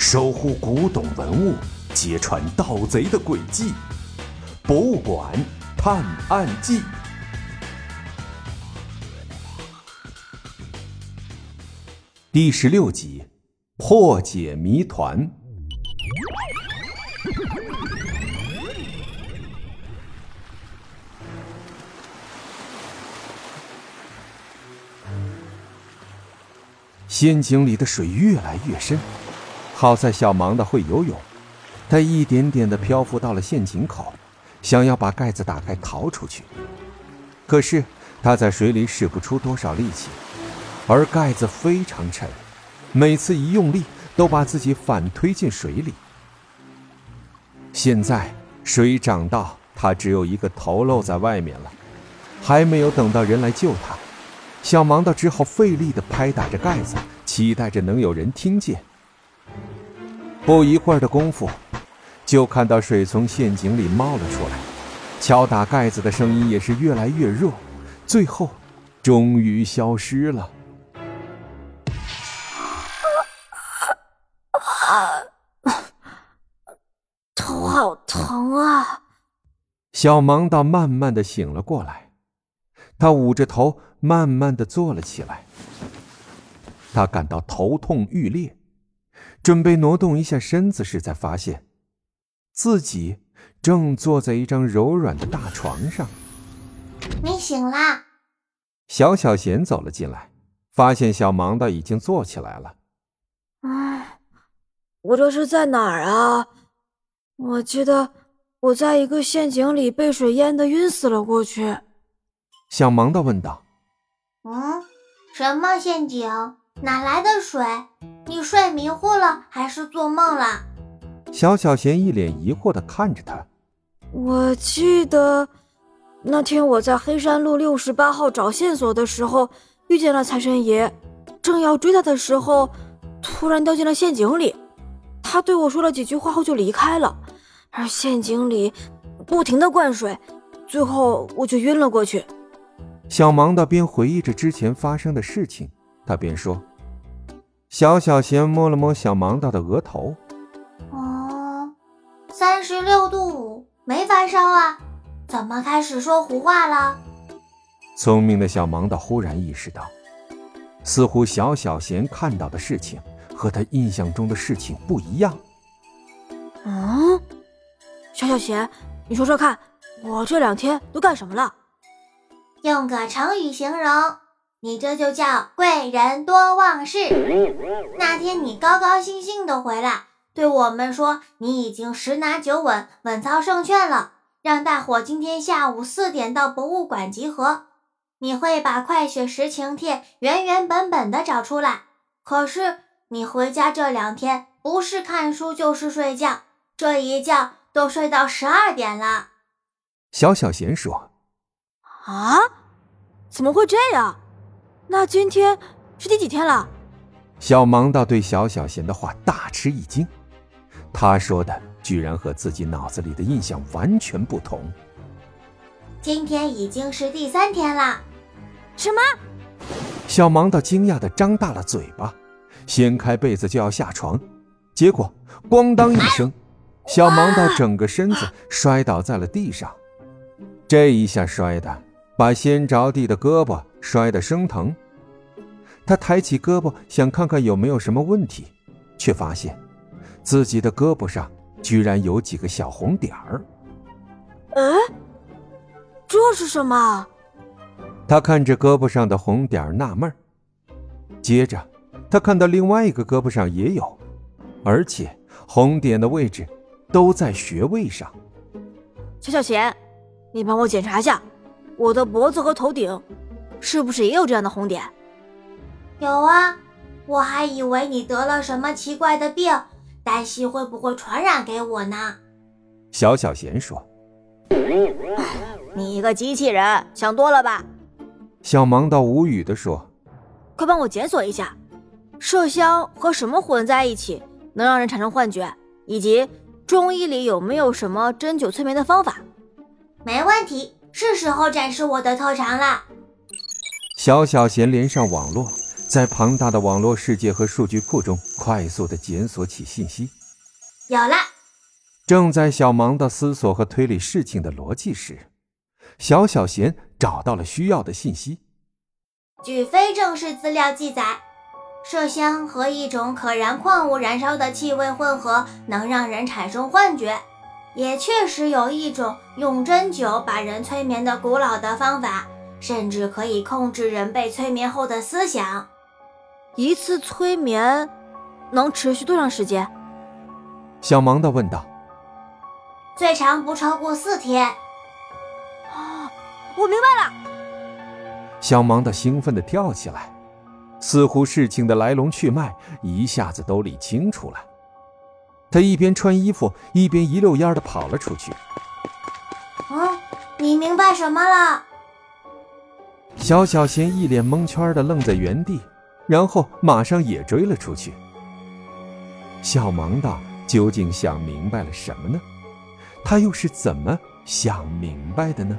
守护古董文物，揭穿盗贼的诡计。博物馆探案记第十六集：破解谜团。陷阱里的水越来越深，好在小盲的会游泳，他一点点的漂浮到了陷阱口，想要把盖子打开逃出去。可是他在水里使不出多少力气，而盖子非常沉，每次一用力都把自己反推进水里。现在水涨到他只有一个头露在外面了，还没有等到人来救他。小盲的只好费力的拍打着盖子，期待着能有人听见。不一会儿的功夫，就看到水从陷阱里冒了出来，敲打盖子的声音也是越来越弱，最后，终于消失了。啊，头好疼啊！小盲道慢慢的醒了过来，他捂着头。慢慢的坐了起来，他感到头痛欲裂，准备挪动一下身子时，才发现自己正坐在一张柔软的大床上。你醒啦！小小贤走了进来，发现小盲道已经坐起来了。哎，我这是在哪儿啊？我记得我在一个陷阱里被水淹的晕死了过去。小盲道问道。嗯，什么陷阱？哪来的水？你睡迷糊了还是做梦了？小小贤一脸疑惑的看着他。我记得那天我在黑山路六十八号找线索的时候，遇见了财神爷，正要追他的时候，突然掉进了陷阱里。他对我说了几句话后就离开了，而陷阱里不停的灌水，最后我就晕了过去。小盲道边回忆着之前发生的事情，他边说：“小小贤摸了摸小盲道的额头，哦，三十六度五，没发烧啊？怎么开始说胡话了？”聪明的小盲道忽然意识到，似乎小小贤看到的事情和他印象中的事情不一样。嗯，小小贤，你说说看，我这两天都干什么了？用个成语形容，你这就叫贵人多忘事。那天你高高兴兴的回来，对我们说你已经十拿九稳，稳操胜券了，让大伙今天下午四点到博物馆集合。你会把快雪时晴帖原原本本的找出来。可是你回家这两天，不是看书就是睡觉，这一觉都睡到十二点了。小小贤说。啊，怎么会这样？那今天是第几天了？小盲道对小小贤的话大吃一惊，他说的居然和自己脑子里的印象完全不同。今天已经是第三天了。什么？小盲道惊讶的张大了嘴巴，掀开被子就要下床，结果咣当一声，小盲道整个身子摔倒在了地上。这一下摔的。把先着地的胳膊摔得生疼，他抬起胳膊想看看有没有什么问题，却发现自己的胳膊上居然有几个小红点儿。哎，这是什么？他看着胳膊上的红点儿纳闷接着他看到另外一个胳膊上也有，而且红点的位置都在穴位上。小小贤，你帮我检查一下。我的脖子和头顶，是不是也有这样的红点？有啊，我还以为你得了什么奇怪的病，担心会不会传染给我呢。小小贤说：“你一个机器人，想多了吧？”小盲道无语的说：“快帮我检索一下，麝香和什么混在一起能让人产生幻觉，以及中医里有没有什么针灸催眠的方法？”没问题。是时候展示我的特长了。小小贤连上网络，在庞大的网络世界和数据库中快速的检索起信息。有了！正在小芒的思索和推理事情的逻辑时，小小贤找到了需要的信息。据非正式资料记载，麝香和一种可燃矿物燃烧的气味混合，能让人产生幻觉。也确实有一种用针灸把人催眠的古老的方法，甚至可以控制人被催眠后的思想。一次催眠能持续多长时间？小芒的问道。最长不超过四天。啊，我明白了！小芒的兴奋的跳起来，似乎事情的来龙去脉一下子都理清楚了。他一边穿衣服，一边一溜烟的跑了出去。嗯，你明白什么了？小小贤一脸蒙圈的愣在原地。然后马上也追了出去。小芒道：“究竟想明白了什么呢？他又是怎么想明白的呢？”